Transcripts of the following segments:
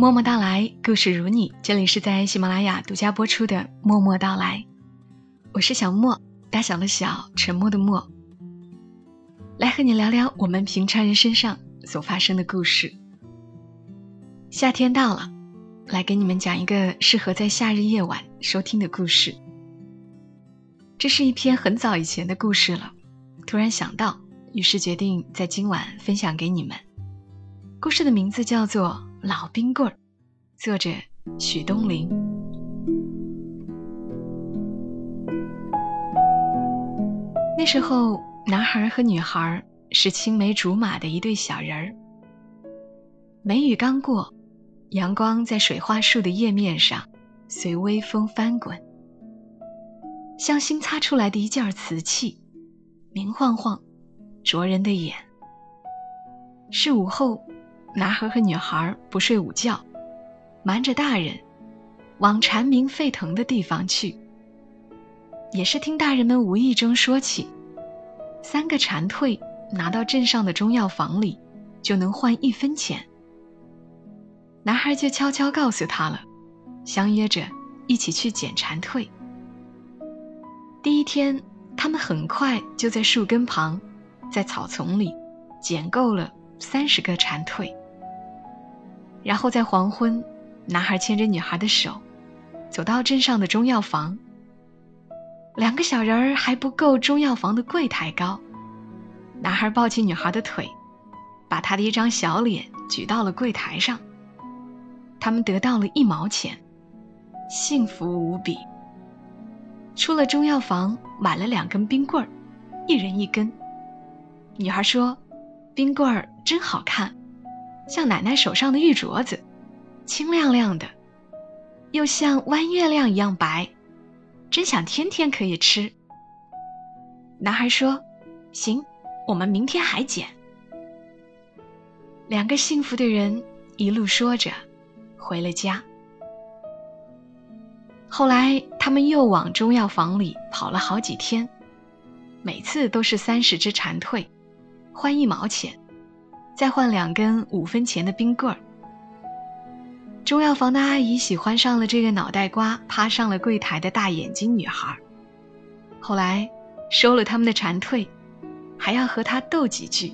默默到来，故事如你。这里是在喜马拉雅独家播出的《默默到来》，我是小莫，大小的小，沉默的默，来和你聊聊我们平常人身上所发生的故事。夏天到了，来给你们讲一个适合在夏日夜晚收听的故事。这是一篇很早以前的故事了，突然想到，于是决定在今晚分享给你们。故事的名字叫做。老冰棍儿，作者许东林。那时候，男孩和女孩是青梅竹马的一对小人儿。梅雨刚过，阳光在水花树的叶面上随微风翻滚，像新擦出来的一件瓷器，明晃晃，灼人的眼。是午后。男孩和女孩不睡午觉，瞒着大人，往蝉鸣沸腾的地方去。也是听大人们无意中说起，三个蝉蜕拿到镇上的中药房里，就能换一分钱。男孩就悄悄告诉他了，相约着一起去捡蝉蜕。第一天，他们很快就在树根旁，在草丛里捡够了三十个蝉蜕。然后在黄昏，男孩牵着女孩的手，走到镇上的中药房。两个小人儿还不够中药房的柜台高，男孩抱起女孩的腿，把她的一张小脸举到了柜台上。他们得到了一毛钱，幸福无比。出了中药房，买了两根冰棍儿，一人一根。女孩说：“冰棍儿真好看。”像奶奶手上的玉镯子，清亮亮的，又像弯月亮一样白，真想天天可以吃。男孩说：“行，我们明天还捡。”两个幸福的人一路说着，回了家。后来他们又往中药房里跑了好几天，每次都是三十只蝉蜕，换一毛钱。再换两根五分钱的冰棍儿。中药房的阿姨喜欢上了这个脑袋瓜趴上了柜台的大眼睛女孩，后来收了他们的蝉蜕，还要和她斗几句。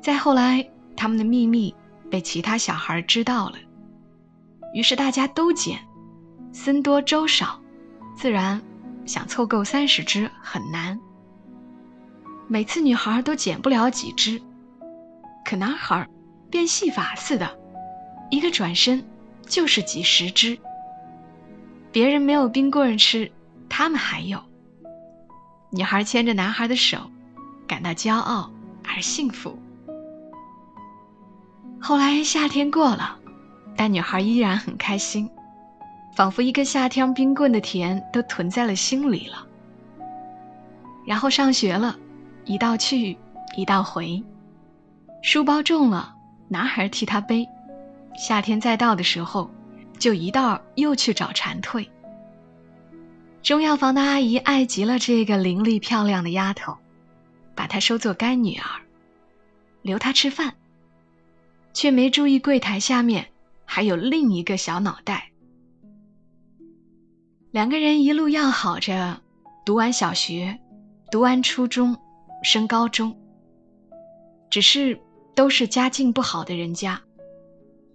再后来，他们的秘密被其他小孩知道了，于是大家都捡，僧多粥少，自然想凑够三十只很难。每次女孩都捡不了几只。可男孩变戏法似的，一个转身就是几十只。别人没有冰棍吃，他们还有。女孩牵着男孩的手，感到骄傲而幸福。后来夏天过了，但女孩依然很开心，仿佛一个夏天冰棍的甜都囤在了心里了。然后上学了，一道去，一道回。书包重了，男孩替她背。夏天再到的时候，就一道又去找蝉蜕。中药房的阿姨爱极了这个伶俐漂亮的丫头，把她收作干女儿，留她吃饭，却没注意柜台下面还有另一个小脑袋。两个人一路要好着，读完小学，读完初中，升高中，只是。都是家境不好的人家，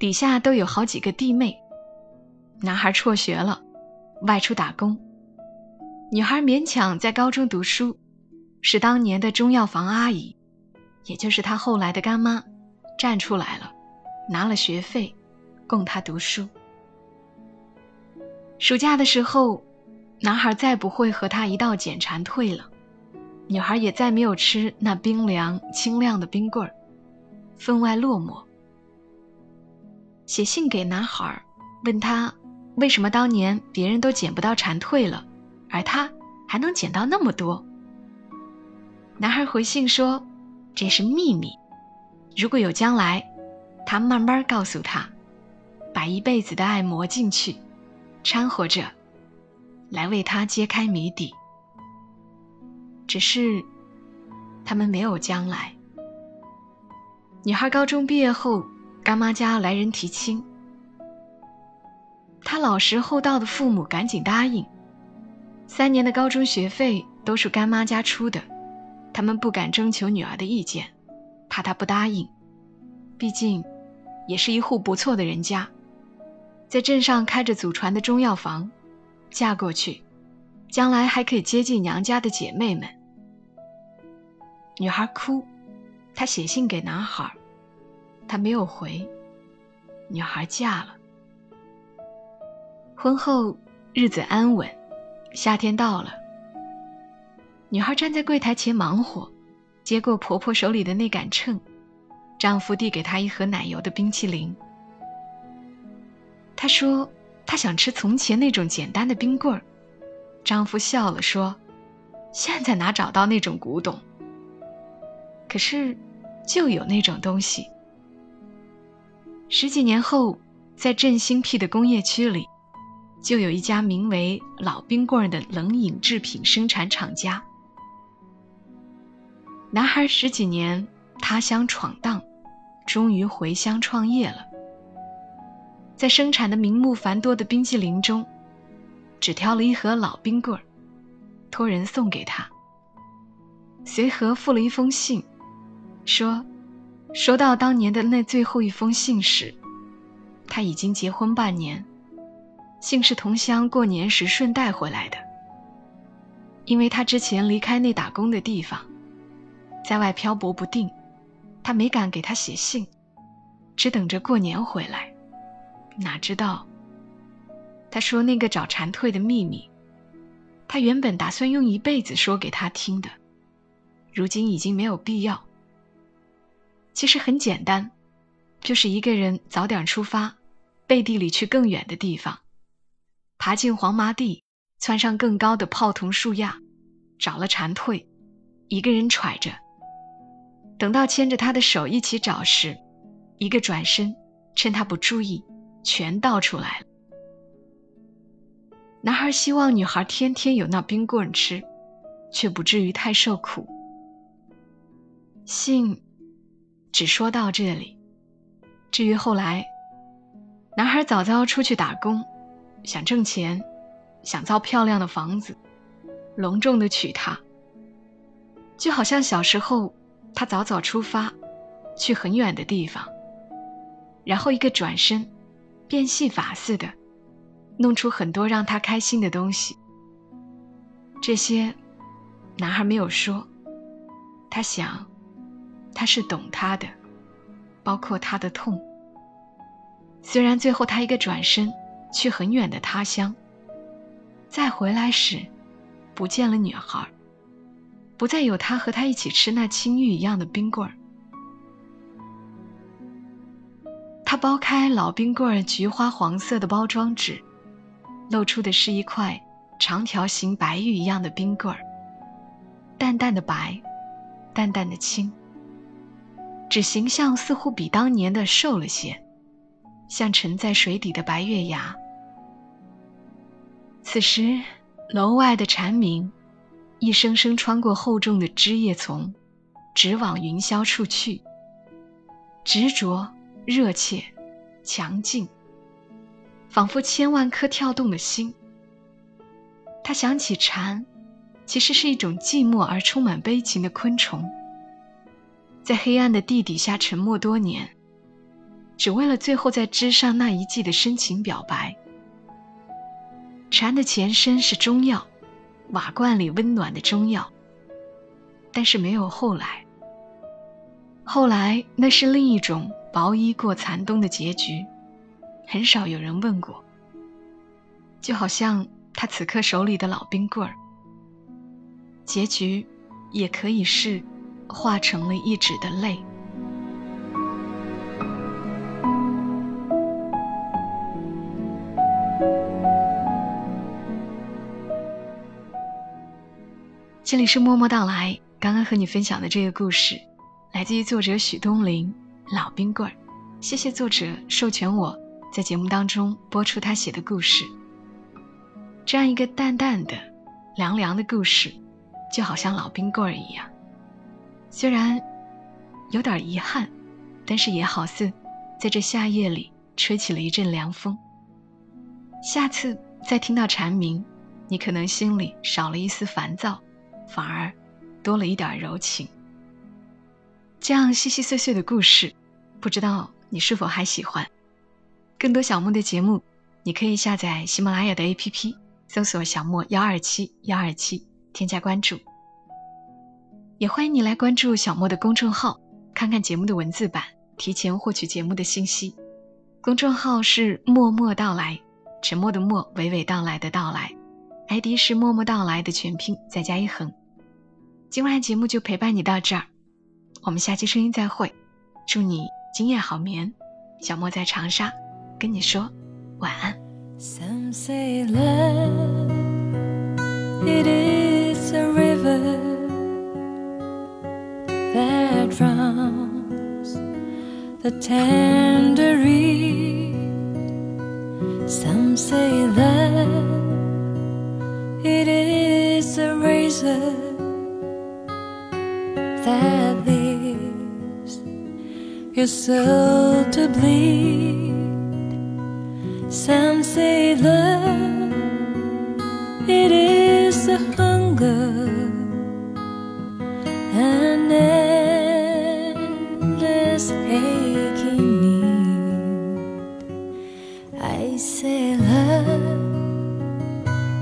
底下都有好几个弟妹。男孩辍学了，外出打工；女孩勉强在高中读书，是当年的中药房阿姨，也就是他后来的干妈，站出来了，拿了学费，供他读书。暑假的时候，男孩再不会和他一道捡蝉蜕了，女孩也再没有吃那冰凉清亮的冰棍儿。分外落寞。写信给男孩，问他为什么当年别人都捡不到蝉蜕了，而他还能捡到那么多。男孩回信说：“这是秘密，如果有将来，他慢慢告诉他，把一辈子的爱磨进去，掺和着，来为他揭开谜底。只是，他们没有将来。”女孩高中毕业后，干妈家来人提亲，他老实厚道的父母赶紧答应。三年的高中学费都是干妈家出的，他们不敢征求女儿的意见，怕她不答应。毕竟，也是一户不错的人家，在镇上开着祖传的中药房，嫁过去，将来还可以接近娘家的姐妹们。女孩哭，她写信给男孩，他没有回。女孩嫁了，婚后日子安稳。夏天到了，女孩站在柜台前忙活，接过婆婆手里的那杆秤，丈夫递给她一盒奶油的冰淇淋。她说：“她想吃从前那种简单的冰棍儿。”丈夫笑了说：“现在哪找到那种古董？可是，就有那种东西。”十几年后，在振兴辟的工业区里。就有一家名为“老冰棍”的冷饮制品生产厂家。男孩十几年他乡闯荡，终于回乡创业了。在生产的名目繁多的冰激凌中，只挑了一盒老冰棍儿，托人送给他。随和附了一封信，说：“收到当年的那最后一封信时，他已经结婚半年。”信是同乡过年时顺带回来的，因为他之前离开那打工的地方，在外漂泊不定，他没敢给他写信，只等着过年回来。哪知道，他说那个找蝉蜕的秘密，他原本打算用一辈子说给他听的，如今已经没有必要。其实很简单，就是一个人早点出发，背地里去更远的地方。爬进黄麻地，窜上更高的泡桐树桠，找了蝉蜕，一个人揣着。等到牵着他的手一起找时，一个转身，趁他不注意，全倒出来了。男孩希望女孩天天有那冰棍吃，却不至于太受苦。信只说到这里，至于后来，男孩早早出去打工。想挣钱，想造漂亮的房子，隆重的娶她。就好像小时候，他早早出发，去很远的地方，然后一个转身，变戏法似的，弄出很多让他开心的东西。这些，男孩没有说。他想，他是懂他的，包括他的痛。虽然最后他一个转身。去很远的他乡，再回来时，不见了女孩，不再有他和他一起吃那青玉一样的冰棍儿。他剥开老冰棍儿菊花黄色的包装纸，露出的是一块长条形白玉一样的冰棍儿，淡淡的白，淡淡的青，只形象似乎比当年的瘦了些，像沉在水底的白月牙。此时，楼外的蝉鸣，一声声穿过厚重的枝叶丛，直往云霄处去。执着、热切、强劲，仿佛千万颗跳动的心。他想起蝉，其实是一种寂寞而充满悲情的昆虫，在黑暗的地底下沉默多年，只为了最后在枝上那一季的深情表白。蝉的前身是中药，瓦罐里温暖的中药。但是没有后来。后来那是另一种薄衣过残冬的结局，很少有人问过。就好像他此刻手里的老冰棍儿，结局也可以是化成了一纸的泪。这里是默默到来。刚刚和你分享的这个故事，来自于作者许东林《老冰棍儿》。谢谢作者授权我在节目当中播出他写的故事。这样一个淡淡的、凉凉的故事，就好像老冰棍儿一样。虽然有点遗憾，但是也好似在这夏夜里吹起了一阵凉风。下次再听到蝉鸣，你可能心里少了一丝烦躁，反而多了一点柔情。这样细细碎碎的故事，不知道你是否还喜欢？更多小莫的节目，你可以下载喜马拉雅的 APP，搜索“小莫幺二七幺二七”，添加关注。也欢迎你来关注小莫的公众号，看看节目的文字版，提前获取节目的信息。公众号是“默默到来”，沉默的默，娓娓道来的到来。ID 是“默默到来”的全拼，再加一横。今晚节目就陪伴你到这儿，我们下期声音再会。祝你今夜好眠，小莫在长沙跟你说晚安。Some say love, it is a river that drowns the tender reed. Some say that it is a razor that leaves your soul to bleed. Some I say love,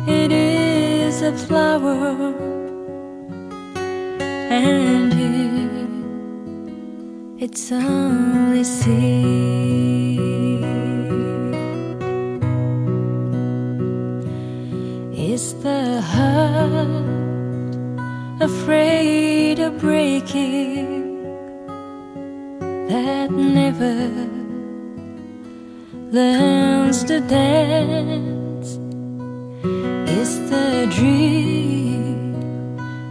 it is a flower, and you, it's only seed. Is the heart afraid of breaking that never learns to dance? Is the dream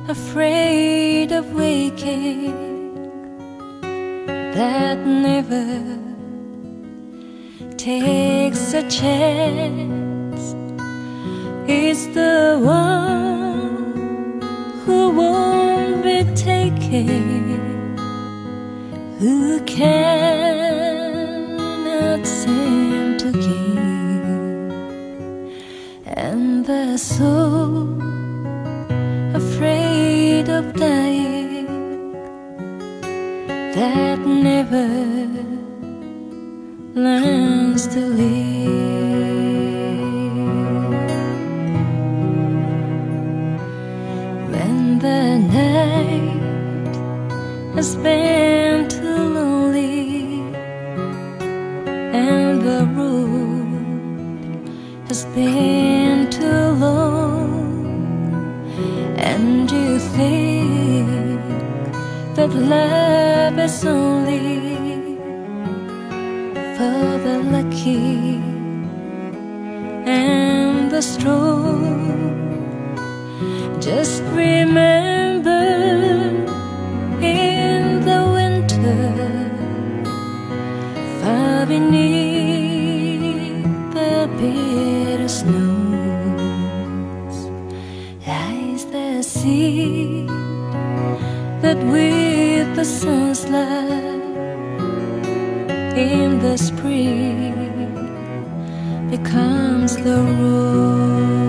afraid of waking that never takes a chance? is the one who won't be taken, who cannot the afraid of dying that never learns to live. When the night has been too lonely and the road has been love is only for the lucky and the strong. Just remember in the winter, far beneath the bitter snows, lies the seed that with the sun's light in the spring becomes the rose.